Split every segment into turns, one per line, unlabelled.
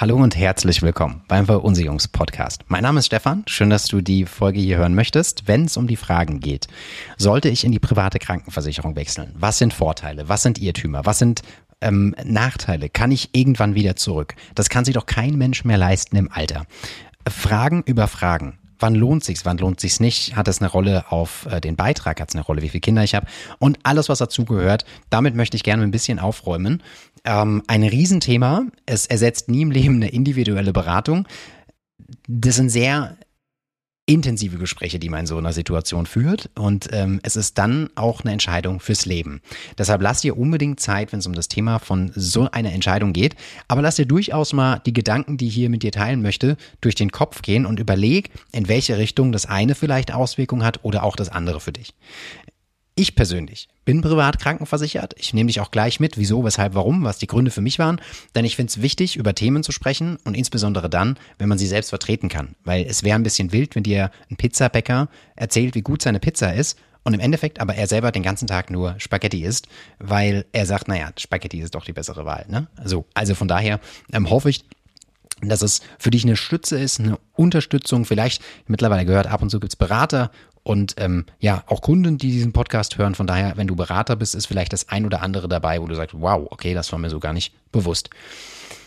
Hallo und herzlich willkommen beim Verunsicherungspodcast. Mein Name ist Stefan. Schön, dass du die Folge hier hören möchtest. Wenn es um die Fragen geht, sollte ich in die private Krankenversicherung wechseln? Was sind Vorteile? Was sind Irrtümer? Was sind ähm, Nachteile? Kann ich irgendwann wieder zurück? Das kann sich doch kein Mensch mehr leisten im Alter. Fragen über Fragen. Wann lohnt sich's? Wann lohnt sich's nicht? Hat es eine Rolle auf äh, den Beitrag? Hat es eine Rolle, wie viele Kinder ich habe? Und alles, was dazugehört. Damit möchte ich gerne ein bisschen aufräumen. Ähm, ein Riesenthema. Es ersetzt nie im Leben eine individuelle Beratung. Das sind sehr intensive Gespräche, die man in so einer Situation führt. Und ähm, es ist dann auch eine Entscheidung fürs Leben. Deshalb lasst ihr unbedingt Zeit, wenn es um das Thema von so einer Entscheidung geht. Aber lasst ihr durchaus mal die Gedanken, die ich hier mit dir teilen möchte, durch den Kopf gehen und überleg, in welche Richtung das eine vielleicht Auswirkungen hat oder auch das andere für dich. Ich persönlich bin privat krankenversichert. Ich nehme dich auch gleich mit, wieso, weshalb, warum, was die Gründe für mich waren. Denn ich finde es wichtig, über Themen zu sprechen und insbesondere dann, wenn man sie selbst vertreten kann. Weil es wäre ein bisschen wild, wenn dir ein Pizzabäcker erzählt, wie gut seine Pizza ist und im Endeffekt aber er selber den ganzen Tag nur Spaghetti isst, weil er sagt, naja, Spaghetti ist doch die bessere Wahl. Ne? So, also von daher ähm, hoffe ich, dass es für dich eine Stütze ist, eine Unterstützung. Vielleicht mittlerweile gehört, ab und zu gibt's Berater und ähm, ja, auch Kunden, die diesen Podcast hören. Von daher, wenn du Berater bist, ist vielleicht das ein oder andere dabei, wo du sagst, wow, okay, das war mir so gar nicht bewusst.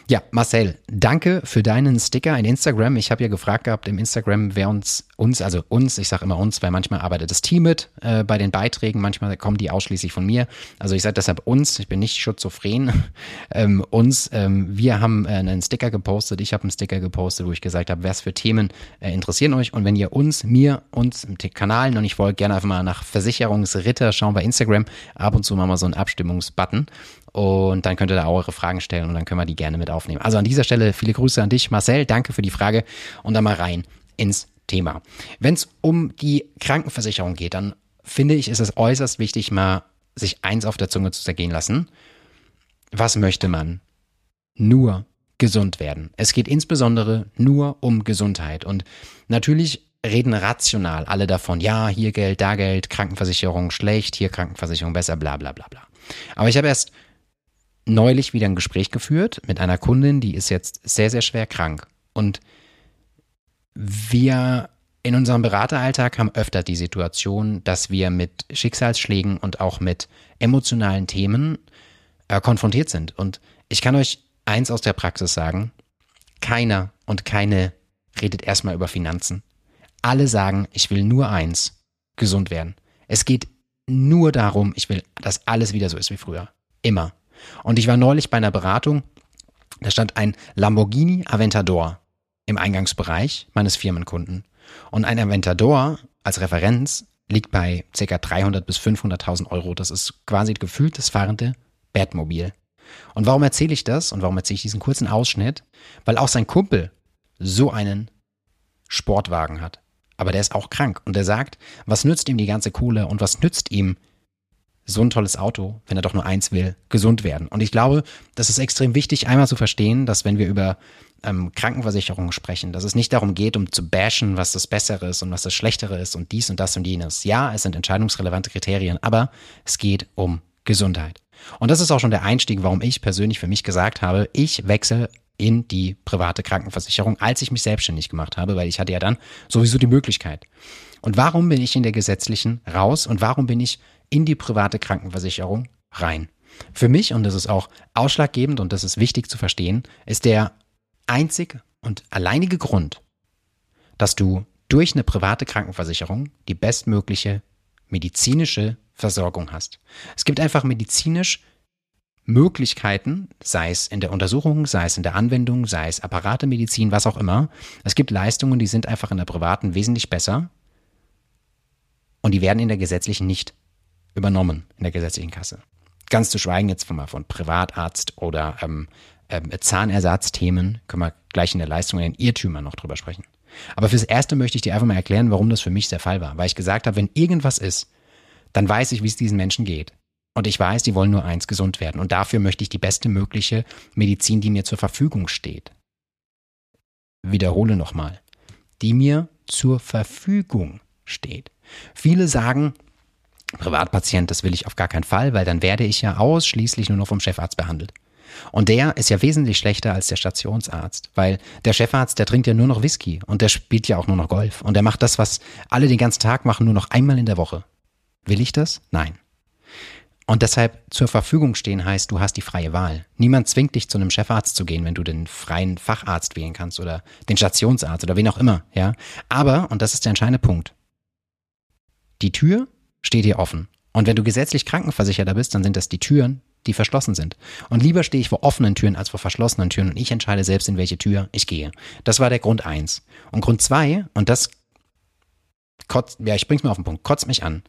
Ja, Marcel, danke für deinen Sticker in Instagram. Ich habe ja gefragt gehabt im Instagram, wer uns, uns, also uns, ich sage immer uns, weil manchmal arbeitet das Team mit äh, bei den Beiträgen, manchmal kommen die ausschließlich von mir. Also ich sage deshalb uns, ich bin nicht schizophren, ähm, uns. Ähm, wir haben äh, einen Sticker gepostet, ich habe einen Sticker gepostet, wo ich gesagt habe, was für Themen äh, interessieren euch. Und wenn ihr uns, mir, uns im Kanal noch nicht folgt, gerne einfach mal nach Versicherungsritter schauen bei Instagram. Ab und zu machen wir so einen Abstimmungsbutton. Und dann könnt ihr da auch eure Fragen stellen und dann können wir die gerne mit aufnehmen. Also an dieser Stelle viele Grüße an dich, Marcel. Danke für die Frage und dann mal rein ins Thema. Wenn es um die Krankenversicherung geht, dann finde ich, ist es äußerst wichtig, mal sich eins auf der Zunge zu zergehen lassen. Was möchte man? Nur gesund werden. Es geht insbesondere nur um Gesundheit. Und natürlich reden rational alle davon, ja, hier Geld, da Geld, Krankenversicherung schlecht, hier Krankenversicherung besser, bla bla bla bla. Aber ich habe erst neulich wieder ein Gespräch geführt mit einer Kundin, die ist jetzt sehr, sehr schwer krank. Und wir in unserem Berateralltag haben öfter die Situation, dass wir mit Schicksalsschlägen und auch mit emotionalen Themen äh, konfrontiert sind. Und ich kann euch eins aus der Praxis sagen, keiner und keine redet erstmal über Finanzen. Alle sagen, ich will nur eins, gesund werden. Es geht nur darum, ich will, dass alles wieder so ist wie früher. Immer. Und ich war neulich bei einer Beratung, da stand ein Lamborghini Aventador im Eingangsbereich meines Firmenkunden. Und ein Aventador als Referenz liegt bei ca. 300 bis 500.000 Euro. Das ist quasi gefühlt das fahrende Batmobil. Und warum erzähle ich das und warum erzähle ich diesen kurzen Ausschnitt? Weil auch sein Kumpel so einen Sportwagen hat. Aber der ist auch krank und der sagt, was nützt ihm die ganze Kohle und was nützt ihm so ein tolles Auto, wenn er doch nur eins will, gesund werden. Und ich glaube, das ist extrem wichtig, einmal zu verstehen, dass wenn wir über ähm, Krankenversicherungen sprechen, dass es nicht darum geht, um zu bashen, was das Bessere ist und was das Schlechtere ist und dies und das und jenes. Ja, es sind entscheidungsrelevante Kriterien, aber es geht um Gesundheit. Und das ist auch schon der Einstieg, warum ich persönlich für mich gesagt habe, ich wechsle in die private Krankenversicherung, als ich mich selbstständig gemacht habe, weil ich hatte ja dann sowieso die Möglichkeit. Und warum bin ich in der gesetzlichen raus und warum bin ich in die private Krankenversicherung rein. Für mich, und das ist auch ausschlaggebend und das ist wichtig zu verstehen, ist der einzig und alleinige Grund, dass du durch eine private Krankenversicherung die bestmögliche medizinische Versorgung hast. Es gibt einfach medizinisch Möglichkeiten, sei es in der Untersuchung, sei es in der Anwendung, sei es Apparatemedizin, was auch immer. Es gibt Leistungen, die sind einfach in der privaten wesentlich besser und die werden in der gesetzlichen nicht übernommen in der gesetzlichen Kasse. Ganz zu schweigen jetzt von, von Privatarzt oder ähm, ähm, Zahnersatzthemen, können wir gleich in der Leistung in den Irrtümern noch drüber sprechen. Aber fürs Erste möchte ich dir einfach mal erklären, warum das für mich der Fall war. Weil ich gesagt habe, wenn irgendwas ist, dann weiß ich, wie es diesen Menschen geht. Und ich weiß, die wollen nur eins, gesund werden. Und dafür möchte ich die beste mögliche Medizin, die mir zur Verfügung steht. Wiederhole nochmal. Die mir zur Verfügung steht. Viele sagen, Privatpatient, das will ich auf gar keinen Fall, weil dann werde ich ja ausschließlich nur noch vom Chefarzt behandelt. Und der ist ja wesentlich schlechter als der Stationsarzt, weil der Chefarzt, der trinkt ja nur noch Whisky und der spielt ja auch nur noch Golf und der macht das, was alle den ganzen Tag machen, nur noch einmal in der Woche. Will ich das? Nein. Und deshalb zur Verfügung stehen heißt, du hast die freie Wahl. Niemand zwingt dich zu einem Chefarzt zu gehen, wenn du den freien Facharzt wählen kannst oder den Stationsarzt oder wen auch immer, ja. Aber, und das ist der entscheidende Punkt, die Tür steht dir offen. Und wenn du gesetzlich Krankenversicherter bist, dann sind das die Türen, die verschlossen sind. Und lieber stehe ich vor offenen Türen als vor verschlossenen Türen und ich entscheide selbst, in welche Tür ich gehe. Das war der Grund eins. Und Grund zwei, und das kotzt, ja, ich bring's mir auf den Punkt, kotzt mich an.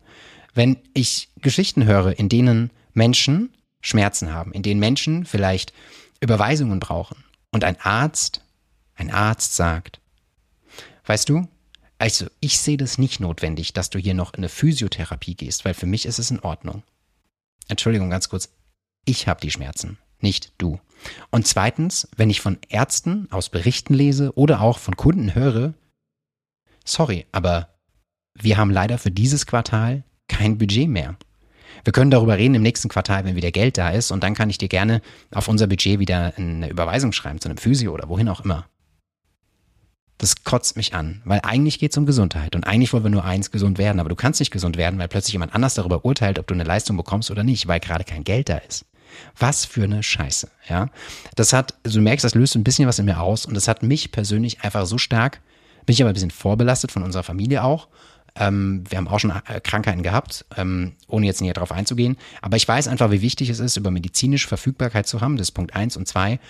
Wenn ich Geschichten höre, in denen Menschen Schmerzen haben, in denen Menschen vielleicht Überweisungen brauchen und ein Arzt, ein Arzt sagt, weißt du, also ich sehe das nicht notwendig, dass du hier noch in eine Physiotherapie gehst, weil für mich ist es in Ordnung. Entschuldigung, ganz kurz, ich habe die Schmerzen, nicht du. Und zweitens, wenn ich von Ärzten aus Berichten lese oder auch von Kunden höre, sorry, aber wir haben leider für dieses Quartal kein Budget mehr. Wir können darüber reden im nächsten Quartal, wenn wieder Geld da ist, und dann kann ich dir gerne auf unser Budget wieder eine Überweisung schreiben zu einem Physio oder wohin auch immer. Das kotzt mich an, weil eigentlich geht es um Gesundheit und eigentlich wollen wir nur eins gesund werden, aber du kannst nicht gesund werden, weil plötzlich jemand anders darüber urteilt, ob du eine Leistung bekommst oder nicht, weil gerade kein Geld da ist. Was für eine Scheiße, ja? Das hat, also du merkst, das löst ein bisschen was in mir aus und das hat mich persönlich einfach so stark, bin ich aber ein bisschen vorbelastet von unserer Familie auch ähm, wir haben auch schon äh, Krankheiten gehabt, ähm, ohne jetzt näher darauf einzugehen. Aber ich weiß einfach, wie wichtig es ist, über medizinische Verfügbarkeit zu haben. Das ist Punkt eins und zwei.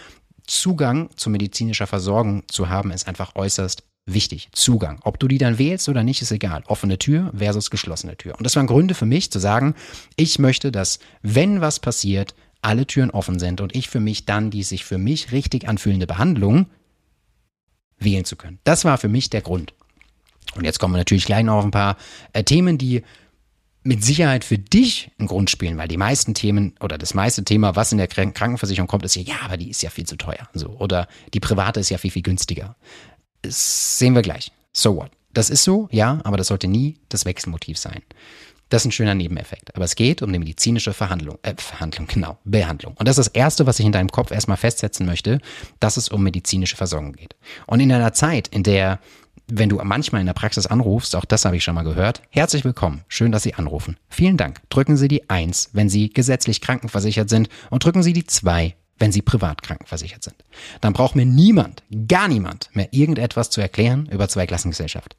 Zugang zu medizinischer Versorgung zu haben, ist einfach äußerst wichtig. Zugang. Ob du die dann wählst oder nicht, ist egal. Offene Tür versus geschlossene Tür. Und das waren Gründe für mich zu sagen, ich möchte, dass, wenn was passiert, alle Türen offen sind und ich für mich dann die sich für mich richtig anfühlende Behandlung wählen zu können. Das war für mich der Grund. Und jetzt kommen wir natürlich gleich noch auf ein paar äh, Themen, die mit Sicherheit für dich einen Grund spielen, weil die meisten Themen oder das meiste Thema, was in der Krankenversicherung kommt, ist ja, ja, aber die ist ja viel zu teuer. So. Oder die private ist ja viel, viel günstiger. Das sehen wir gleich. So what? Das ist so, ja, aber das sollte nie das Wechselmotiv sein. Das ist ein schöner Nebeneffekt. Aber es geht um die medizinische Verhandlung, äh, Verhandlung, genau, Behandlung. Und das ist das Erste, was ich in deinem Kopf erstmal festsetzen möchte, dass es um medizinische Versorgung geht. Und in einer Zeit, in der wenn du manchmal in der Praxis anrufst, auch das habe ich schon mal gehört, herzlich willkommen, schön, dass Sie anrufen. Vielen Dank. Drücken Sie die 1, wenn Sie gesetzlich krankenversichert sind und drücken Sie die 2, wenn Sie privat krankenversichert sind. Dann braucht mir niemand, gar niemand mehr irgendetwas zu erklären über Zweiklassengesellschaft.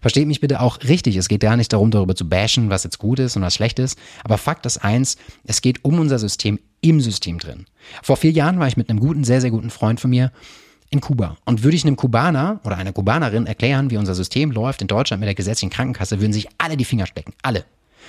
Versteht mich bitte auch richtig, es geht gar nicht darum, darüber zu bashen, was jetzt gut ist und was schlecht ist, aber Fakt ist eins, es geht um unser System im System drin. Vor vier Jahren war ich mit einem guten, sehr, sehr guten Freund von mir in Kuba. Und würde ich einem Kubaner oder einer Kubanerin erklären, wie unser System läuft in Deutschland mit der gesetzlichen Krankenkasse, würden sich alle die Finger stecken. Alle.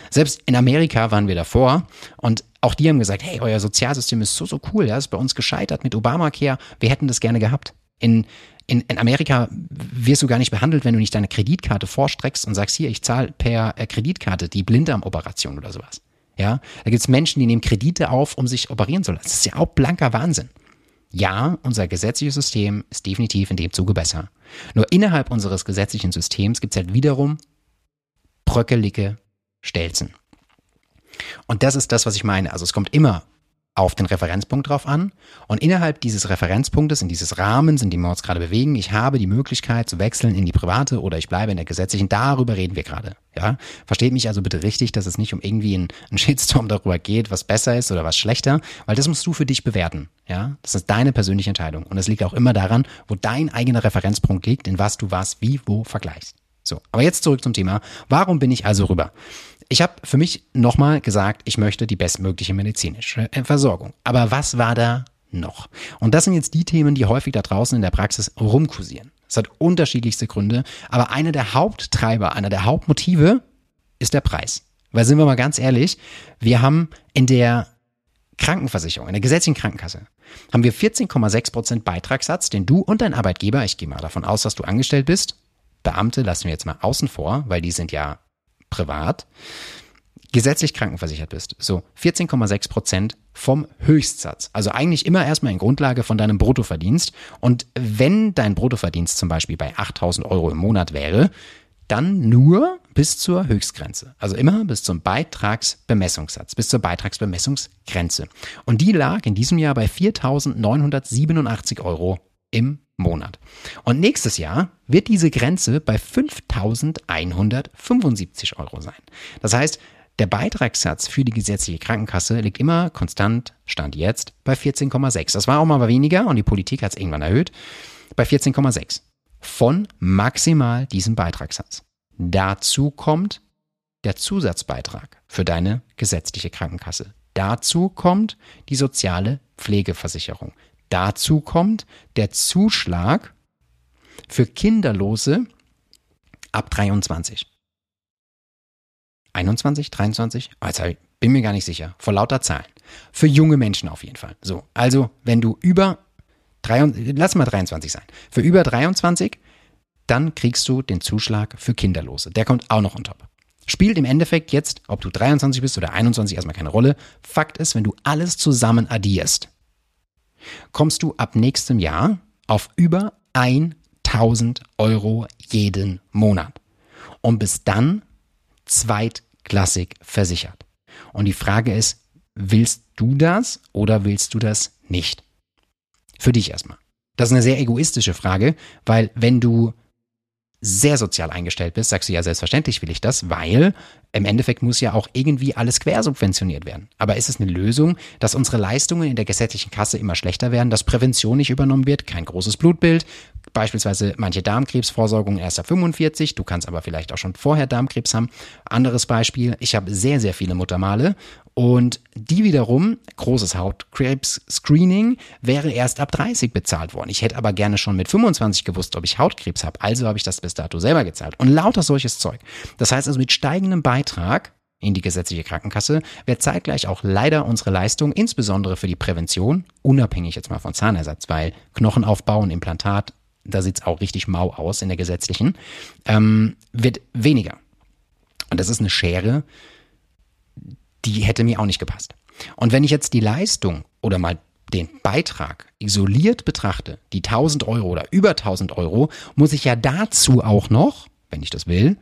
Selbst in Amerika waren wir davor und auch die haben gesagt, hey, euer Sozialsystem ist so, so cool, ja, ist bei uns gescheitert mit Obamacare, wir hätten das gerne gehabt. In, in, in Amerika wirst du gar nicht behandelt, wenn du nicht deine Kreditkarte vorstreckst und sagst, hier, ich zahle per äh, Kreditkarte die Blinddarmoperation oder sowas. Ja, da gibt's Menschen, die nehmen Kredite auf, um sich operieren zu lassen. Das ist ja auch blanker Wahnsinn. Ja, unser gesetzliches System ist definitiv in dem Zuge besser. Nur innerhalb unseres gesetzlichen Systems gibt es halt wiederum bröckelige Stelzen. Und das ist das, was ich meine. Also es kommt immer auf den Referenzpunkt drauf an. Und innerhalb dieses Referenzpunktes, in dieses Rahmens, in dem wir uns gerade bewegen, ich habe die Möglichkeit zu wechseln in die private oder ich bleibe in der gesetzlichen. Darüber reden wir gerade. Ja, versteht mich also bitte richtig, dass es nicht um irgendwie einen, Shitstorm darüber geht, was besser ist oder was schlechter, weil das musst du für dich bewerten. Ja, das ist deine persönliche Entscheidung. Und es liegt auch immer daran, wo dein eigener Referenzpunkt liegt, in was du was, wie, wo vergleichst. So, aber jetzt zurück zum Thema. Warum bin ich also rüber? Ich habe für mich nochmal gesagt, ich möchte die bestmögliche medizinische Versorgung. Aber was war da noch? Und das sind jetzt die Themen, die häufig da draußen in der Praxis rumkursieren. Es hat unterschiedlichste Gründe, aber einer der Haupttreiber, einer der Hauptmotive ist der Preis. Weil sind wir mal ganz ehrlich, wir haben in der Krankenversicherung, in der gesetzlichen Krankenkasse, haben wir 14,6 Prozent Beitragssatz, den du und dein Arbeitgeber, ich gehe mal davon aus, dass du angestellt bist, Beamte lassen wir jetzt mal außen vor, weil die sind ja privat, gesetzlich krankenversichert bist, so 14,6 Prozent vom Höchstsatz. Also eigentlich immer erstmal in Grundlage von deinem Bruttoverdienst. Und wenn dein Bruttoverdienst zum Beispiel bei 8000 Euro im Monat wäre, dann nur bis zur Höchstgrenze. Also immer bis zum Beitragsbemessungssatz, bis zur Beitragsbemessungsgrenze. Und die lag in diesem Jahr bei 4.987 Euro im Monat. Und nächstes Jahr wird diese Grenze bei 5.175 Euro sein. Das heißt, der Beitragssatz für die gesetzliche Krankenkasse liegt immer konstant, stand jetzt, bei 14,6. Das war auch mal weniger und die Politik hat es irgendwann erhöht, bei 14,6 von maximal diesem Beitragssatz. Dazu kommt der Zusatzbeitrag für deine gesetzliche Krankenkasse. Dazu kommt die soziale Pflegeversicherung. Dazu kommt der Zuschlag für Kinderlose ab 23. 21, 23? Also bin mir gar nicht sicher. Vor lauter Zahlen. Für junge Menschen auf jeden Fall. So, also wenn du über, 3, lass mal 23 sein. Für über 23, dann kriegst du den Zuschlag für Kinderlose. Der kommt auch noch on top. Spielt im Endeffekt jetzt, ob du 23 bist oder 21, erstmal keine Rolle. Fakt ist, wenn du alles zusammen addierst, kommst du ab nächstem Jahr auf über 1000 Euro jeden Monat. Und bis dann zweitklassig versichert. Und die Frage ist, willst du das oder willst du das nicht? Für dich erstmal. Das ist eine sehr egoistische Frage, weil wenn du sehr sozial eingestellt bist, sagst du ja selbstverständlich will ich das, weil im Endeffekt muss ja auch irgendwie alles quersubventioniert werden. Aber ist es eine Lösung, dass unsere Leistungen in der gesetzlichen Kasse immer schlechter werden, dass Prävention nicht übernommen wird, kein großes Blutbild, beispielsweise manche Darmkrebsvorsorgung erst ab 45, du kannst aber vielleicht auch schon vorher Darmkrebs haben. Anderes Beispiel, ich habe sehr, sehr viele Muttermale und die wiederum, großes Hautkrebs-Screening, wäre erst ab 30 bezahlt worden. Ich hätte aber gerne schon mit 25 gewusst, ob ich Hautkrebs habe. Also habe ich das bis dato selber gezahlt. Und lauter solches Zeug. Das heißt also, mit steigendem Beitrag in die gesetzliche Krankenkasse wird zeitgleich auch leider unsere Leistung, insbesondere für die Prävention, unabhängig jetzt mal von Zahnersatz, weil Knochenaufbau und Implantat, da sieht es auch richtig mau aus in der gesetzlichen, ähm, wird weniger. Und das ist eine Schere, die hätte mir auch nicht gepasst. Und wenn ich jetzt die Leistung oder mal den Beitrag isoliert betrachte, die 1000 Euro oder über 1000 Euro, muss ich ja dazu auch noch, wenn ich das will,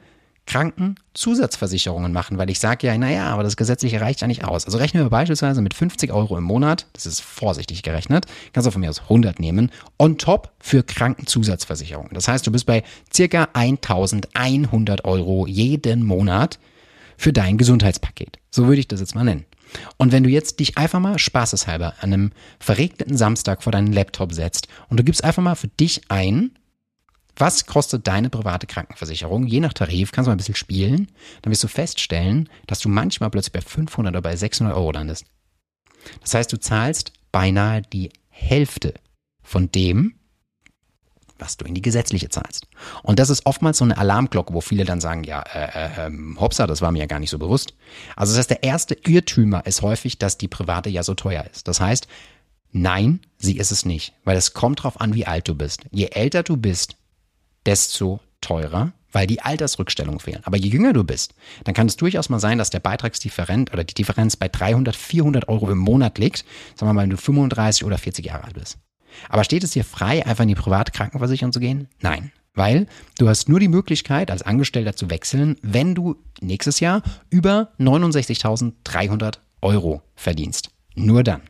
Krankenzusatzversicherungen machen, weil ich sage ja, naja, aber das Gesetzliche reicht ja nicht aus. Also rechnen wir beispielsweise mit 50 Euro im Monat, das ist vorsichtig gerechnet, kannst du von mir aus 100 nehmen, on top für Krankenzusatzversicherungen. Das heißt, du bist bei circa 1100 Euro jeden Monat für dein Gesundheitspaket. So würde ich das jetzt mal nennen. Und wenn du jetzt dich einfach mal spaßeshalber an einem verregneten Samstag vor deinen Laptop setzt und du gibst einfach mal für dich ein, was kostet deine private Krankenversicherung? Je nach Tarif kannst du mal ein bisschen spielen, dann wirst du feststellen, dass du manchmal plötzlich bei 500 oder bei 600 Euro landest. Das heißt, du zahlst beinahe die Hälfte von dem, was du in die gesetzliche zahlst. Und das ist oftmals so eine Alarmglocke, wo viele dann sagen, ja, äh, äh, ähm, hopsa, das war mir ja gar nicht so bewusst. Also das heißt, der erste Irrtümer ist häufig, dass die private ja so teuer ist. Das heißt, nein, sie ist es nicht, weil es kommt drauf an, wie alt du bist. Je älter du bist, desto teurer, weil die Altersrückstellungen fehlen. Aber je jünger du bist, dann kann es durchaus mal sein, dass der Beitragsdifferenz oder die Differenz bei 300, 400 Euro im Monat liegt, sagen wir mal, wenn du 35 oder 40 Jahre alt bist. Aber steht es dir frei, einfach in die private Krankenversicherung zu gehen? Nein. Weil du hast nur die Möglichkeit, als Angestellter zu wechseln, wenn du nächstes Jahr über 69.300 Euro verdienst. Nur dann.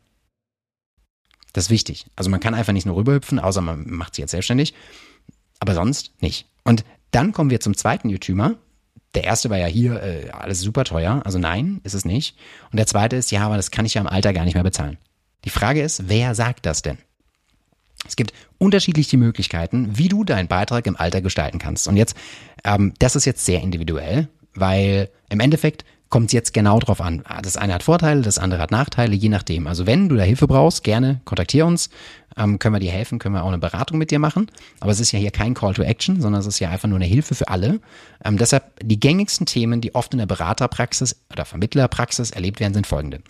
Das ist wichtig. Also man kann einfach nicht nur rüberhüpfen, außer man macht sich jetzt selbstständig. Aber sonst nicht. Und dann kommen wir zum zweiten YouTuber. Der erste war ja hier, äh, alles super teuer. Also nein, ist es nicht. Und der zweite ist, ja, aber das kann ich ja im Alter gar nicht mehr bezahlen. Die Frage ist, wer sagt das denn? Es gibt unterschiedliche Möglichkeiten, wie du deinen Beitrag im Alter gestalten kannst. Und jetzt, ähm, das ist jetzt sehr individuell, weil im Endeffekt kommt es jetzt genau drauf an. Ah, das eine hat Vorteile, das andere hat Nachteile, je nachdem. Also wenn du da Hilfe brauchst, gerne kontaktiere uns, ähm, können wir dir helfen, können wir auch eine Beratung mit dir machen. Aber es ist ja hier kein Call to Action, sondern es ist ja einfach nur eine Hilfe für alle. Ähm, deshalb die gängigsten Themen, die oft in der Beraterpraxis oder Vermittlerpraxis erlebt werden, sind folgende.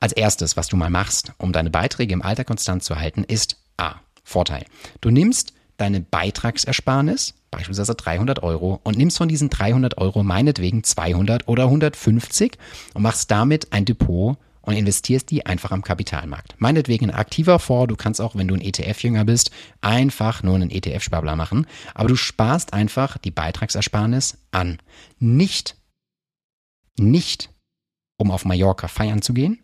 Als erstes, was du mal machst, um deine Beiträge im Alter konstant zu halten, ist A. Vorteil. Du nimmst deine Beitragsersparnis, beispielsweise 300 Euro, und nimmst von diesen 300 Euro meinetwegen 200 oder 150 und machst damit ein Depot und investierst die einfach am Kapitalmarkt. Meinetwegen ein aktiver Fonds, du kannst auch, wenn du ein ETF-Jünger bist, einfach nur einen ETF-Sparplan machen, aber du sparst einfach die Beitragsersparnis an. Nicht, nicht, um auf Mallorca feiern zu gehen,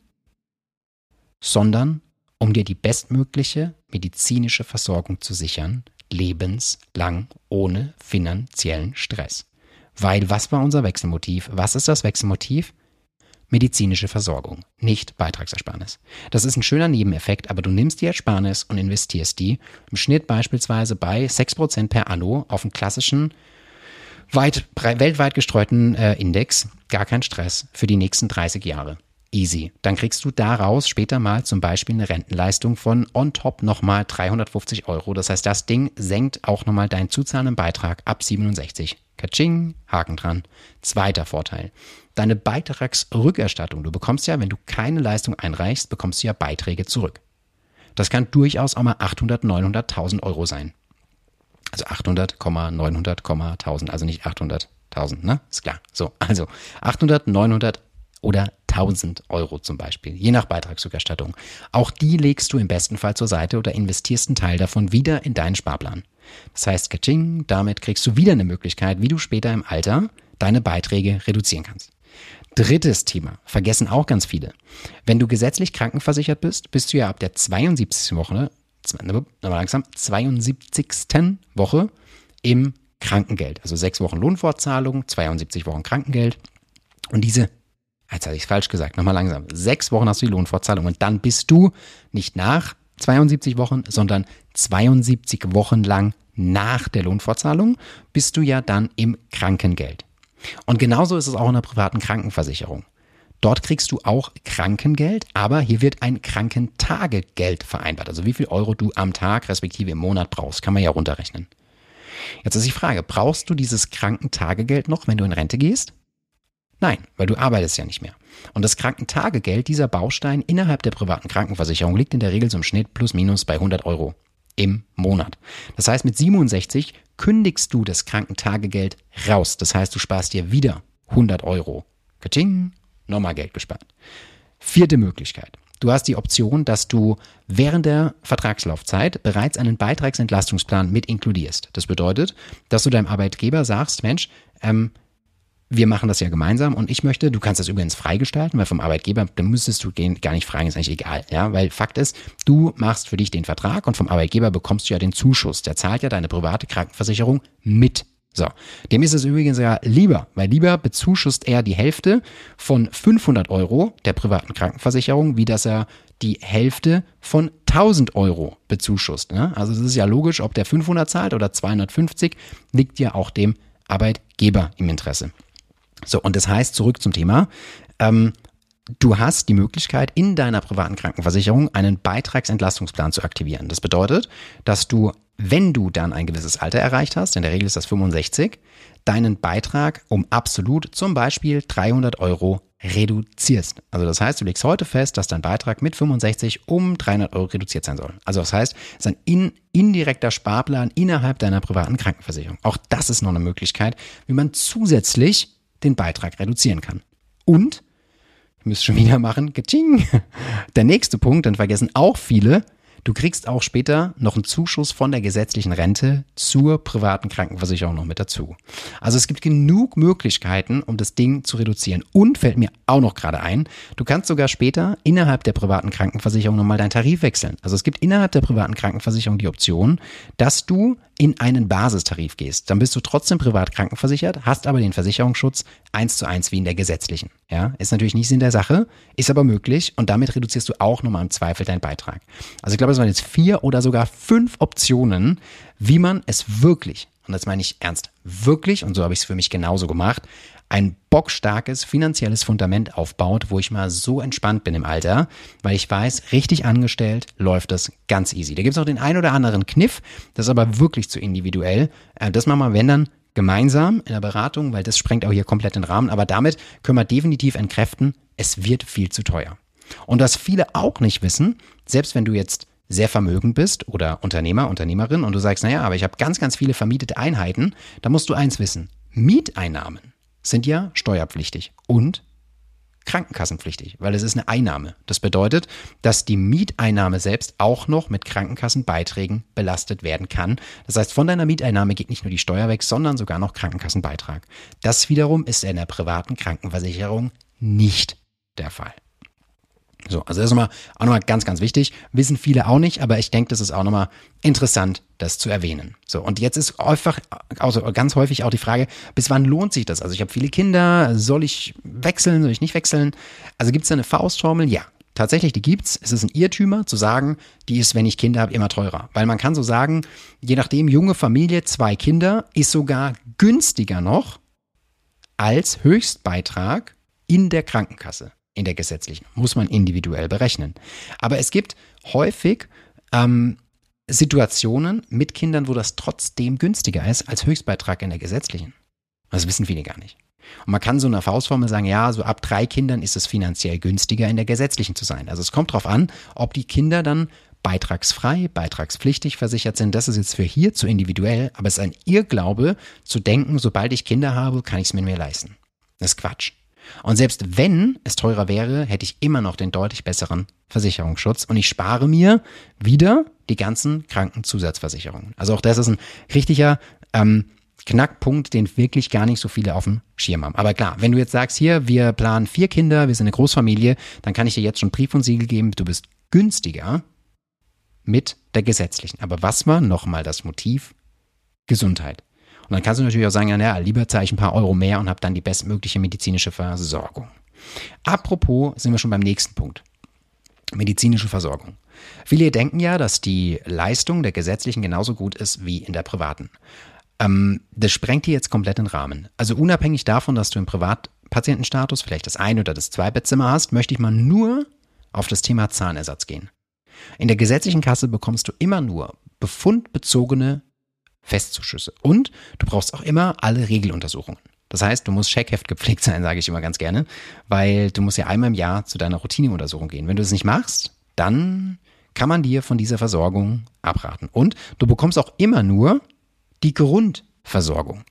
sondern um dir die bestmögliche medizinische Versorgung zu sichern, lebenslang ohne finanziellen Stress. Weil was war unser Wechselmotiv? Was ist das Wechselmotiv? medizinische Versorgung, nicht Beitragsersparnis. Das ist ein schöner Nebeneffekt, aber du nimmst die Ersparnis und investierst die im Schnitt beispielsweise bei 6% per Anno auf einen klassischen, weit, weltweit gestreuten äh, Index. Gar kein Stress für die nächsten 30 Jahre. Easy. Dann kriegst du daraus später mal zum Beispiel eine Rentenleistung von on top nochmal 350 Euro. Das heißt, das Ding senkt auch nochmal deinen zuzahlenden Beitrag ab 67. Katsching, Haken dran. Zweiter Vorteil deine Beitragsrückerstattung. Du bekommst ja, wenn du keine Leistung einreichst, bekommst du ja Beiträge zurück. Das kann durchaus auch mal 800, 900.000 Euro sein. Also 800, 900, 1000, also nicht 800.000, ne? Ist klar. So, also 800, 900 oder 1000 Euro zum Beispiel, je nach Beitragsrückerstattung. Auch die legst du im besten Fall zur Seite oder investierst einen Teil davon wieder in deinen Sparplan. Das heißt, Kaching, damit kriegst du wieder eine Möglichkeit, wie du später im Alter deine Beiträge reduzieren kannst. Drittes Thema, vergessen auch ganz viele. Wenn du gesetzlich krankenversichert bist, bist du ja ab der 72. Woche, langsam, 72. Woche im Krankengeld. Also sechs Wochen Lohnfortzahlung, 72 Wochen Krankengeld. Und diese, jetzt hatte ich es falsch gesagt, nochmal langsam, sechs Wochen hast du die Lohnfortzahlung und dann bist du nicht nach 72 Wochen, sondern 72 Wochen lang nach der Lohnfortzahlung bist du ja dann im Krankengeld. Und genauso ist es auch in der privaten Krankenversicherung. Dort kriegst du auch Krankengeld, aber hier wird ein Krankentagegeld vereinbart. Also wie viel Euro du am Tag respektive im Monat brauchst, kann man ja runterrechnen. Jetzt ist die Frage, brauchst du dieses Krankentagegeld noch, wenn du in Rente gehst? Nein, weil du arbeitest ja nicht mehr. Und das Krankentagegeld, dieser Baustein innerhalb der privaten Krankenversicherung, liegt in der Regel im Schnitt plus minus bei 100 Euro im Monat. Das heißt, mit 67 kündigst du das Krankentagegeld raus. Das heißt, du sparst dir wieder 100 Euro. Kaching, nochmal Geld gespart. Vierte Möglichkeit. Du hast die Option, dass du während der Vertragslaufzeit bereits einen Beitragsentlastungsplan mit inkludierst. Das bedeutet, dass du deinem Arbeitgeber sagst, Mensch, ähm, wir machen das ja gemeinsam und ich möchte, du kannst das übrigens freigestalten, weil vom Arbeitgeber, da müsstest du gehen, gar nicht fragen, ist eigentlich egal, ja, weil Fakt ist, du machst für dich den Vertrag und vom Arbeitgeber bekommst du ja den Zuschuss. Der zahlt ja deine private Krankenversicherung mit. So, dem ist es übrigens ja lieber, weil lieber bezuschusst er die Hälfte von 500 Euro der privaten Krankenversicherung, wie dass er die Hälfte von 1000 Euro bezuschusst. Ne? Also es ist ja logisch, ob der 500 zahlt oder 250, liegt ja auch dem Arbeitgeber im Interesse. So, und das heißt, zurück zum Thema, ähm, du hast die Möglichkeit, in deiner privaten Krankenversicherung einen Beitragsentlastungsplan zu aktivieren. Das bedeutet, dass du, wenn du dann ein gewisses Alter erreicht hast, in der Regel ist das 65, deinen Beitrag um absolut zum Beispiel 300 Euro reduzierst. Also das heißt, du legst heute fest, dass dein Beitrag mit 65 um 300 Euro reduziert sein soll. Also das heißt, es ist ein in, indirekter Sparplan innerhalb deiner privaten Krankenversicherung. Auch das ist noch eine Möglichkeit, wie man zusätzlich den Beitrag reduzieren kann. Und, ich müsste schon wieder machen, Kaching. Der nächste Punkt, den vergessen auch viele, Du kriegst auch später noch einen Zuschuss von der gesetzlichen Rente zur privaten Krankenversicherung noch mit dazu. Also es gibt genug Möglichkeiten, um das Ding zu reduzieren. Und fällt mir auch noch gerade ein, du kannst sogar später innerhalb der privaten Krankenversicherung nochmal deinen Tarif wechseln. Also es gibt innerhalb der privaten Krankenversicherung die Option, dass du in einen Basistarif gehst. Dann bist du trotzdem privat krankenversichert, hast aber den Versicherungsschutz eins zu eins wie in der gesetzlichen. Ja, ist natürlich nicht Sinn der Sache, ist aber möglich und damit reduzierst du auch nochmal im Zweifel deinen Beitrag. Also ich glaube, es waren jetzt vier oder sogar fünf Optionen, wie man es wirklich, und das meine ich ernst, wirklich, und so habe ich es für mich genauso gemacht, ein bockstarkes finanzielles Fundament aufbaut, wo ich mal so entspannt bin im Alter, weil ich weiß, richtig angestellt läuft das ganz easy. Da gibt es auch den ein oder anderen Kniff, das ist aber wirklich zu individuell. Äh, das machen wir, wenn dann, gemeinsam in der Beratung, weil das sprengt auch hier komplett den Rahmen. Aber damit können wir definitiv entkräften, es wird viel zu teuer. Und was viele auch nicht wissen, selbst wenn du jetzt sehr vermögend bist oder Unternehmer, Unternehmerin und du sagst, naja, aber ich habe ganz, ganz viele vermietete Einheiten, da musst du eins wissen. Mieteinnahmen sind ja steuerpflichtig und krankenkassenpflichtig, weil es ist eine Einnahme. Das bedeutet, dass die Mieteinnahme selbst auch noch mit Krankenkassenbeiträgen belastet werden kann. Das heißt, von deiner Mieteinnahme geht nicht nur die Steuer weg, sondern sogar noch Krankenkassenbeitrag. Das wiederum ist in der privaten Krankenversicherung nicht der Fall. So, also das ist nochmal, auch nochmal ganz, ganz wichtig. Wissen viele auch nicht, aber ich denke, das ist auch nochmal interessant, das zu erwähnen. So, und jetzt ist einfach, also ganz häufig auch die Frage, bis wann lohnt sich das? Also ich habe viele Kinder, soll ich wechseln, soll ich nicht wechseln? Also gibt es da eine Faustformel? Ja. Tatsächlich, die gibt's. Es ist ein Irrtümer zu sagen, die ist, wenn ich Kinder habe, immer teurer. Weil man kann so sagen, je nachdem, junge Familie, zwei Kinder, ist sogar günstiger noch als Höchstbeitrag in der Krankenkasse in der gesetzlichen. Muss man individuell berechnen. Aber es gibt häufig ähm, Situationen mit Kindern, wo das trotzdem günstiger ist als Höchstbeitrag in der gesetzlichen. Das wissen viele gar nicht. Und man kann so eine Faustformel sagen, ja, so ab drei Kindern ist es finanziell günstiger, in der gesetzlichen zu sein. Also es kommt darauf an, ob die Kinder dann beitragsfrei, beitragspflichtig versichert sind. Das ist jetzt für hier zu individuell, aber es ist ein Irrglaube zu denken, sobald ich Kinder habe, kann ich es mir mehr leisten. Das ist Quatsch. Und selbst wenn es teurer wäre, hätte ich immer noch den deutlich besseren Versicherungsschutz und ich spare mir wieder die ganzen Krankenzusatzversicherungen. Also auch das ist ein richtiger ähm, Knackpunkt, den wirklich gar nicht so viele auf dem Schirm haben. Aber klar, wenn du jetzt sagst, hier, wir planen vier Kinder, wir sind eine Großfamilie, dann kann ich dir jetzt schon Brief und Siegel geben, du bist günstiger mit der gesetzlichen. Aber was war nochmal das Motiv? Gesundheit. Und dann kannst du natürlich auch sagen, ja, ja lieber zahle ich ein paar Euro mehr und habe dann die bestmögliche medizinische Versorgung. Apropos sind wir schon beim nächsten Punkt. Medizinische Versorgung. Viele denken ja, dass die Leistung der gesetzlichen genauso gut ist wie in der privaten. Ähm, das sprengt hier jetzt komplett den Rahmen. Also unabhängig davon, dass du im Privatpatientenstatus vielleicht das ein oder das zwei Bettzimmer hast, möchte ich mal nur auf das Thema Zahnersatz gehen. In der gesetzlichen Kasse bekommst du immer nur befundbezogene Festzuschüsse. Und du brauchst auch immer alle Regeluntersuchungen. Das heißt, du musst Checkheft gepflegt sein, sage ich immer ganz gerne, weil du musst ja einmal im Jahr zu deiner Routineuntersuchung gehen. Wenn du es nicht machst, dann kann man dir von dieser Versorgung abraten. Und du bekommst auch immer nur die Grundversorgung.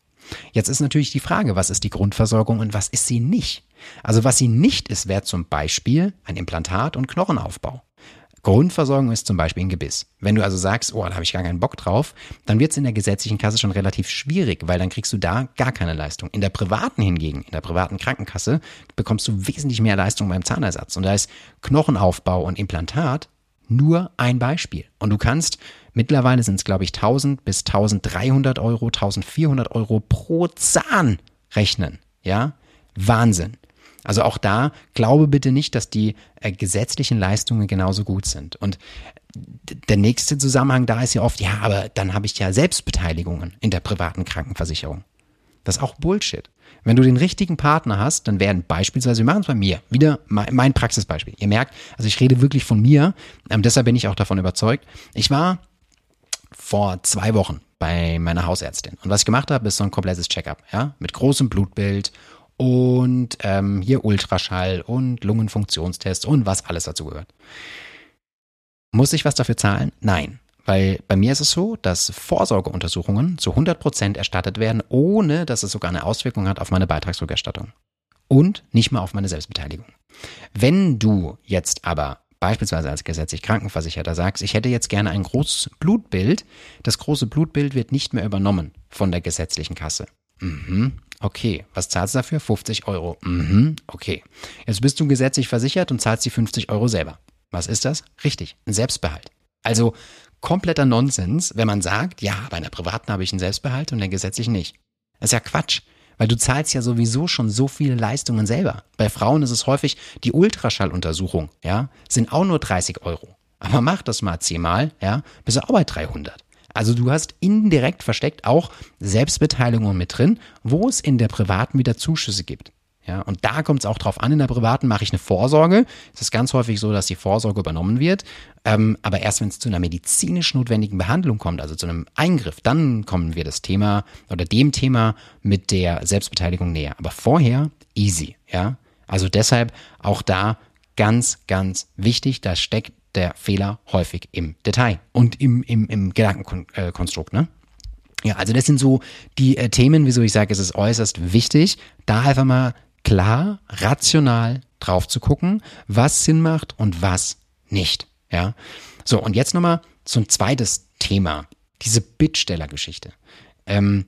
Jetzt ist natürlich die Frage, was ist die Grundversorgung und was ist sie nicht? Also was sie nicht ist, wäre zum Beispiel ein Implantat und Knochenaufbau. Grundversorgung ist zum Beispiel ein Gebiss. Wenn du also sagst, oh, da habe ich gar keinen Bock drauf, dann wird es in der gesetzlichen Kasse schon relativ schwierig, weil dann kriegst du da gar keine Leistung. In der privaten hingegen, in der privaten Krankenkasse, bekommst du wesentlich mehr Leistung beim Zahnersatz. Und da ist Knochenaufbau und Implantat nur ein Beispiel. Und du kannst, mittlerweile sind es, glaube ich, 1000 bis 1300 Euro, 1400 Euro pro Zahn rechnen. Ja, Wahnsinn. Also auch da glaube bitte nicht, dass die äh, gesetzlichen Leistungen genauso gut sind. Und der nächste Zusammenhang da ist ja oft, ja, aber dann habe ich ja Selbstbeteiligungen in der privaten Krankenversicherung. Das ist auch Bullshit. Wenn du den richtigen Partner hast, dann werden beispielsweise, wir machen es bei mir, wieder mein Praxisbeispiel. Ihr merkt, also ich rede wirklich von mir, ähm, deshalb bin ich auch davon überzeugt. Ich war vor zwei Wochen bei meiner Hausärztin. Und was ich gemacht habe, ist so ein komplettes Checkup, ja, mit großem Blutbild und ähm, hier Ultraschall und Lungenfunktionstest und was alles dazu gehört. Muss ich was dafür zahlen? Nein. Weil bei mir ist es so, dass Vorsorgeuntersuchungen zu 100 Prozent erstattet werden, ohne dass es sogar eine Auswirkung hat auf meine Beitragsrückerstattung. Und nicht mal auf meine Selbstbeteiligung. Wenn du jetzt aber beispielsweise als gesetzlich Krankenversicherter sagst, ich hätte jetzt gerne ein großes Blutbild, das große Blutbild wird nicht mehr übernommen von der gesetzlichen Kasse. Mhm. Okay, was zahlst du dafür? 50 Euro. Mhm, okay. Jetzt bist du gesetzlich versichert und zahlst die 50 Euro selber. Was ist das? Richtig, ein Selbstbehalt. Also kompletter Nonsens, wenn man sagt, ja, bei einer privaten habe ich einen Selbstbehalt und der gesetzlichen nicht. Das ist ja Quatsch, weil du zahlst ja sowieso schon so viele Leistungen selber. Bei Frauen ist es häufig die Ultraschalluntersuchung, ja, sind auch nur 30 Euro. Aber mach das mal zehnmal, ja, bist du auch bei 300. Also du hast indirekt versteckt auch Selbstbeteiligung mit drin, wo es in der privaten wieder Zuschüsse gibt. Ja, und da kommt es auch drauf an, in der privaten mache ich eine Vorsorge. Es ist ganz häufig so, dass die Vorsorge übernommen wird. Ähm, aber erst wenn es zu einer medizinisch notwendigen Behandlung kommt, also zu einem Eingriff, dann kommen wir das Thema oder dem Thema mit der Selbstbeteiligung näher. Aber vorher easy, ja. Also deshalb auch da ganz, ganz wichtig, da steckt der Fehler häufig im Detail und im, im, im Gedankenkonstrukt. Ne? Ja, also das sind so die äh, Themen, wieso ich sage, es ist äußerst wichtig, da einfach mal klar, rational drauf zu gucken, was Sinn macht und was nicht. Ja. So, und jetzt nochmal so ein zweites Thema. Diese Bittstellergeschichte. Ähm,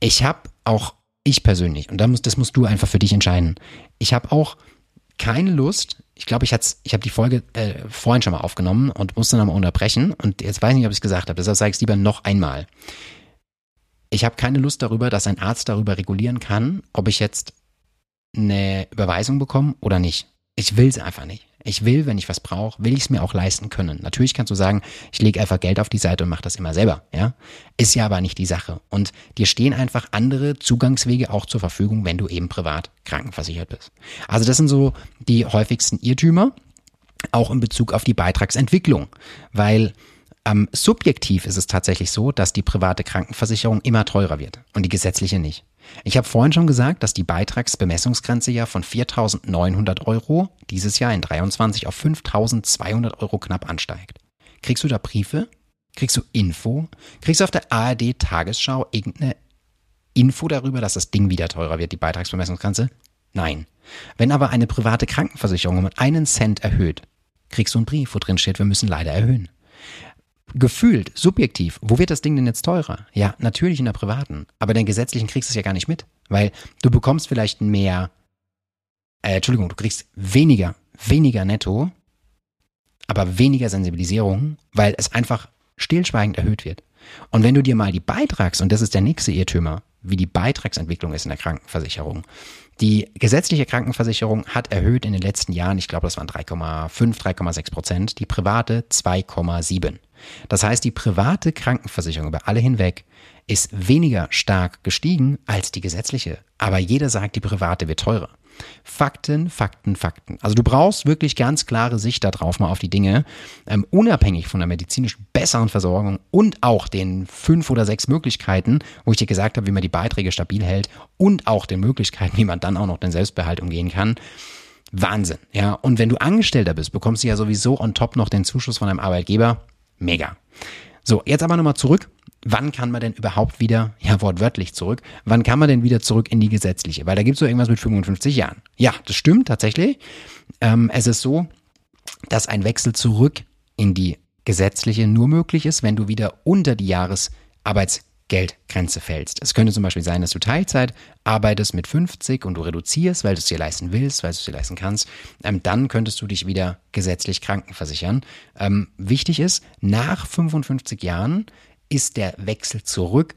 ich habe auch, ich persönlich, und da muss, das musst du einfach für dich entscheiden, ich habe auch keine Lust, ich glaube, ich, ich habe die Folge äh, vorhin schon mal aufgenommen und musste dann mal unterbrechen und jetzt weiß ich nicht, ob ich es gesagt habe, deshalb sage ich es lieber noch einmal. Ich habe keine Lust darüber, dass ein Arzt darüber regulieren kann, ob ich jetzt eine Überweisung bekomme oder nicht. Ich will es einfach nicht. Ich will, wenn ich was brauche, will ich es mir auch leisten können. Natürlich kannst du sagen, ich lege einfach Geld auf die Seite und mache das immer selber. Ja, ist ja aber nicht die Sache. Und dir stehen einfach andere Zugangswege auch zur Verfügung, wenn du eben privat krankenversichert bist. Also das sind so die häufigsten Irrtümer, auch in Bezug auf die Beitragsentwicklung, weil ähm, subjektiv ist es tatsächlich so, dass die private Krankenversicherung immer teurer wird und die gesetzliche nicht. Ich habe vorhin schon gesagt, dass die Beitragsbemessungsgrenze ja von 4.900 Euro dieses Jahr in 23 auf 5.200 Euro knapp ansteigt. Kriegst du da Briefe? Kriegst du Info? Kriegst du auf der ARD Tagesschau irgendeine Info darüber, dass das Ding wieder teurer wird, die Beitragsbemessungsgrenze? Nein. Wenn aber eine private Krankenversicherung um einen Cent erhöht, kriegst du einen Brief, wo drin steht, wir müssen leider erhöhen gefühlt, subjektiv, wo wird das Ding denn jetzt teurer? Ja, natürlich in der privaten, aber den gesetzlichen kriegst du es ja gar nicht mit, weil du bekommst vielleicht mehr, äh, Entschuldigung, du kriegst weniger, weniger netto, aber weniger Sensibilisierung, weil es einfach stillschweigend erhöht wird. Und wenn du dir mal die Beitrags, und das ist der nächste Irrtümer, wie die Beitragsentwicklung ist in der Krankenversicherung. Die gesetzliche Krankenversicherung hat erhöht in den letzten Jahren, ich glaube, das waren 3,5, 3,6 Prozent, die private 2,7. Das heißt, die private Krankenversicherung über alle hinweg ist weniger stark gestiegen als die gesetzliche. Aber jeder sagt, die private wird teurer. Fakten, Fakten, Fakten. Also du brauchst wirklich ganz klare Sicht darauf mal auf die Dinge, ähm, unabhängig von der medizinisch besseren Versorgung und auch den fünf oder sechs Möglichkeiten, wo ich dir gesagt habe, wie man die Beiträge stabil hält und auch den Möglichkeiten, wie man dann auch noch den Selbstbehalt umgehen kann. Wahnsinn, ja. Und wenn du Angestellter bist, bekommst du ja sowieso on top noch den Zuschuss von deinem Arbeitgeber. Mega. So, jetzt aber nochmal zurück. Wann kann man denn überhaupt wieder, ja wortwörtlich zurück, wann kann man denn wieder zurück in die gesetzliche? Weil da gibt es so irgendwas mit 55 Jahren. Ja, das stimmt tatsächlich. Ähm, es ist so, dass ein Wechsel zurück in die gesetzliche nur möglich ist, wenn du wieder unter die Jahresarbeits Geldgrenze fällst. Es könnte zum Beispiel sein, dass du Teilzeit arbeitest mit 50 und du reduzierst, weil du es dir leisten willst, weil du es dir leisten kannst. Ähm, dann könntest du dich wieder gesetzlich krankenversichern. Ähm, wichtig ist, nach 55 Jahren ist der Wechsel zurück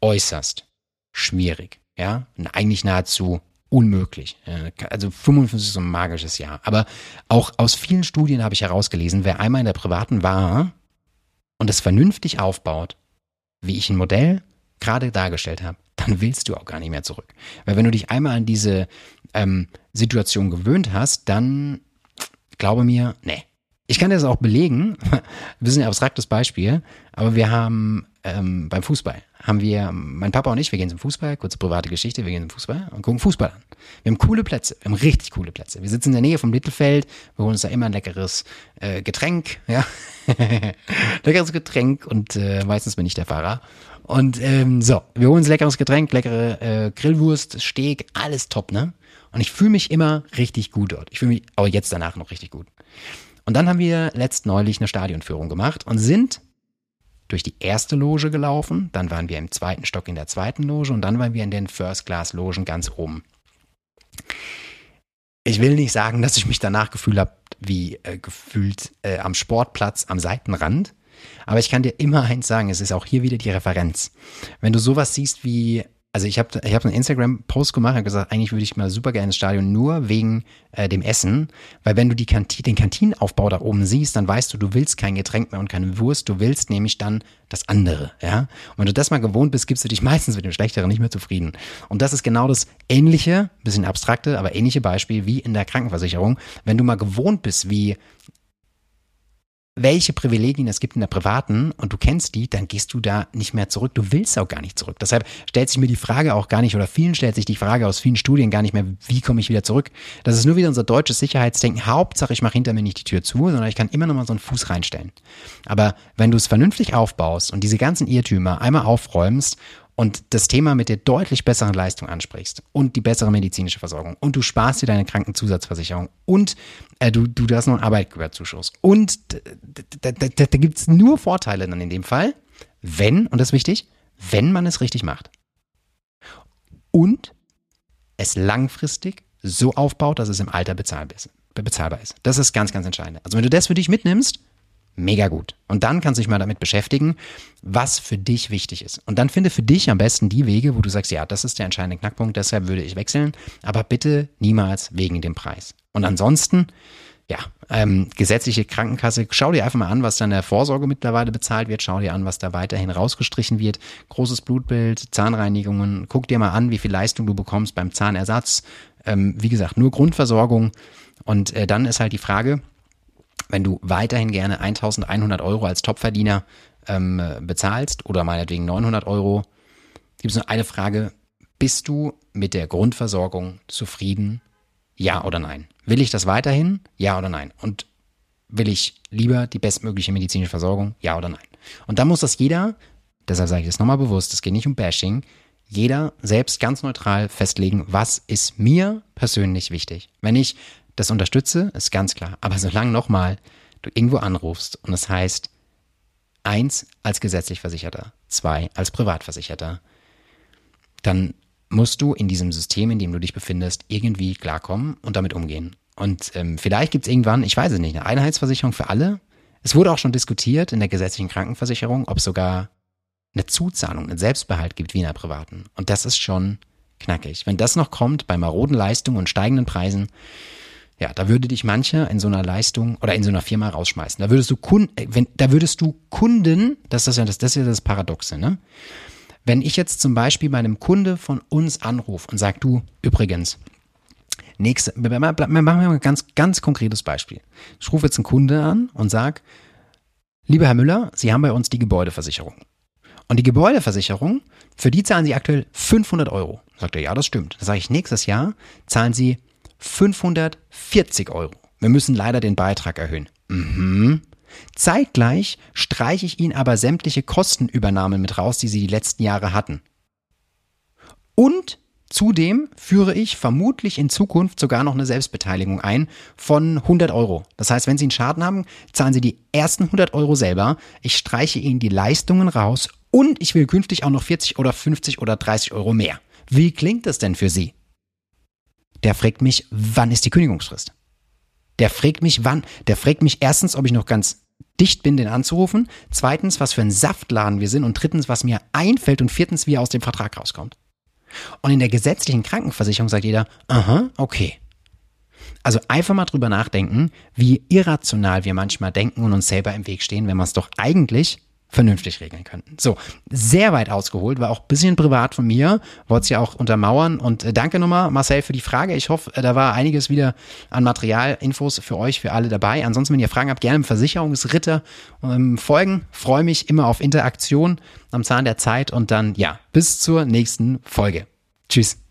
äußerst schwierig. Ja, eigentlich nahezu unmöglich. Also 55 ist so ein magisches Jahr. Aber auch aus vielen Studien habe ich herausgelesen, wer einmal in der privaten war und es vernünftig aufbaut, wie ich ein Modell gerade dargestellt habe, dann willst du auch gar nicht mehr zurück. Weil wenn du dich einmal an diese ähm, Situation gewöhnt hast, dann glaube mir, nee. Ich kann das auch belegen, ein bisschen ein abstraktes Beispiel, aber wir haben ähm, beim Fußball, haben wir, mein Papa und ich, wir gehen zum Fußball, kurze private Geschichte, wir gehen zum Fußball und gucken Fußball an. Wir haben coole Plätze, wir haben richtig coole Plätze. Wir sitzen in der Nähe vom Mittelfeld, wir holen uns da immer ein leckeres äh, Getränk, ja, leckeres Getränk und äh, meistens bin ich der Fahrer. Und ähm, so, wir holen uns leckeres Getränk, leckere äh, Grillwurst, Steak, alles top, ne? Und ich fühle mich immer richtig gut dort. Ich fühle mich auch jetzt danach noch richtig gut. Und dann haben wir letzt neulich eine Stadionführung gemacht und sind durch die erste Loge gelaufen, dann waren wir im zweiten Stock in der zweiten Loge und dann waren wir in den First-Class-Logen ganz oben. Ich will nicht sagen, dass ich mich danach gefühlt habe, wie äh, gefühlt äh, am Sportplatz am Seitenrand. Aber ich kann dir immer eins sagen, es ist auch hier wieder die Referenz. Wenn du sowas siehst wie also ich habe ich hab einen Instagram-Post gemacht und gesagt, eigentlich würde ich mal super gerne ins Stadion nur wegen äh, dem Essen, weil wenn du die Kanti den Kantinenaufbau da oben siehst, dann weißt du, du willst kein Getränk mehr und keine Wurst, du willst nämlich dann das andere, ja. Und wenn du das mal gewohnt bist, gibst du dich meistens mit dem Schlechteren nicht mehr zufrieden. Und das ist genau das ähnliche, bisschen abstrakte, aber ähnliche Beispiel wie in der Krankenversicherung. Wenn du mal gewohnt bist, wie welche Privilegien es gibt in der privaten und du kennst die, dann gehst du da nicht mehr zurück. Du willst auch gar nicht zurück. Deshalb stellt sich mir die Frage auch gar nicht, oder vielen stellt sich die Frage aus vielen Studien gar nicht mehr, wie komme ich wieder zurück. Das ist nur wieder unser deutsches Sicherheitsdenken. Hauptsache, ich mache hinter mir nicht die Tür zu, sondern ich kann immer noch mal so einen Fuß reinstellen. Aber wenn du es vernünftig aufbaust und diese ganzen Irrtümer einmal aufräumst und das Thema mit der deutlich besseren Leistung ansprichst und die bessere medizinische Versorgung und du sparst dir deine Krankenzusatzversicherung und äh, du, du hast noch einen Arbeitgeberzuschuss und da, da, da, da gibt es nur Vorteile dann in dem Fall, wenn, und das ist wichtig, wenn man es richtig macht. Und es langfristig so aufbaut, dass es im Alter bezahlbar ist. Das ist ganz, ganz entscheidend. Also wenn du das für dich mitnimmst, mega gut. Und dann kannst du dich mal damit beschäftigen, was für dich wichtig ist. Und dann finde für dich am besten die Wege, wo du sagst, ja, das ist der entscheidende Knackpunkt, deshalb würde ich wechseln, aber bitte niemals wegen dem Preis. Und ansonsten, ja, ähm, gesetzliche Krankenkasse, schau dir einfach mal an, was dann der Vorsorge mittlerweile bezahlt wird, schau dir an, was da weiterhin rausgestrichen wird, großes Blutbild, Zahnreinigungen, guck dir mal an, wie viel Leistung du bekommst beim Zahnersatz, ähm, wie gesagt, nur Grundversorgung und äh, dann ist halt die Frage, wenn du weiterhin gerne 1100 Euro als Topverdiener ähm, bezahlst oder meinetwegen 900 Euro, gibt es nur eine Frage. Bist du mit der Grundversorgung zufrieden? Ja oder nein? Will ich das weiterhin? Ja oder nein? Und will ich lieber die bestmögliche medizinische Versorgung? Ja oder nein? Und dann muss das jeder, deshalb sage ich das nochmal bewusst, es geht nicht um Bashing, jeder selbst ganz neutral festlegen, was ist mir persönlich wichtig. Wenn ich das unterstütze, ist ganz klar. Aber solange nochmal du irgendwo anrufst und es das heißt, eins als gesetzlich Versicherter, zwei als Privatversicherter, dann musst du in diesem System, in dem du dich befindest, irgendwie klarkommen und damit umgehen. Und ähm, vielleicht gibt es irgendwann, ich weiß es nicht, eine Einheitsversicherung für alle. Es wurde auch schon diskutiert in der gesetzlichen Krankenversicherung, ob es sogar eine Zuzahlung, einen Selbstbehalt gibt wie in der privaten. Und das ist schon knackig. Wenn das noch kommt bei maroden Leistungen und steigenden Preisen, ja, da würde dich manche in so einer Leistung oder in so einer Firma rausschmeißen. Da würdest du Kunden, äh, wenn, da würdest du Kunden, das ist ja das, das ist ja das Paradoxe, ne? Wenn ich jetzt zum Beispiel bei einem Kunde von uns anrufe und sage, du, übrigens, nächste, machen wir mal ein ganz, ganz konkretes Beispiel. Ich rufe jetzt einen Kunde an und sage, lieber Herr Müller, Sie haben bei uns die Gebäudeversicherung. Und die Gebäudeversicherung, für die zahlen Sie aktuell 500 Euro. Sagt er, ja, das stimmt. Dann sage ich, nächstes Jahr zahlen Sie 540 Euro. Wir müssen leider den Beitrag erhöhen. Mhm. Zeitgleich streiche ich Ihnen aber sämtliche Kostenübernahmen mit raus, die Sie die letzten Jahre hatten. Und zudem führe ich vermutlich in Zukunft sogar noch eine Selbstbeteiligung ein von 100 Euro. Das heißt, wenn Sie einen Schaden haben, zahlen Sie die ersten 100 Euro selber. Ich streiche Ihnen die Leistungen raus und ich will künftig auch noch 40 oder 50 oder 30 Euro mehr. Wie klingt das denn für Sie? Der fragt mich, wann ist die Kündigungsfrist? Der fragt mich, wann? Der fragt mich erstens, ob ich noch ganz dicht bin, den anzurufen. Zweitens, was für ein Saftladen wir sind. Und drittens, was mir einfällt. Und viertens, wie er aus dem Vertrag rauskommt. Und in der gesetzlichen Krankenversicherung sagt jeder, aha, okay. Also einfach mal drüber nachdenken, wie irrational wir manchmal denken und uns selber im Weg stehen, wenn man es doch eigentlich vernünftig regeln könnten. So, sehr weit ausgeholt, war auch bisschen privat von mir, wollte es ja auch untermauern und äh, danke nochmal Marcel für die Frage. Ich hoffe, äh, da war einiges wieder an Material, Infos für euch, für alle dabei. Ansonsten, wenn ihr Fragen habt, gerne im Versicherungsritter ähm, folgen. Freue mich immer auf Interaktion am Zahn der Zeit und dann, ja, bis zur nächsten Folge. Tschüss.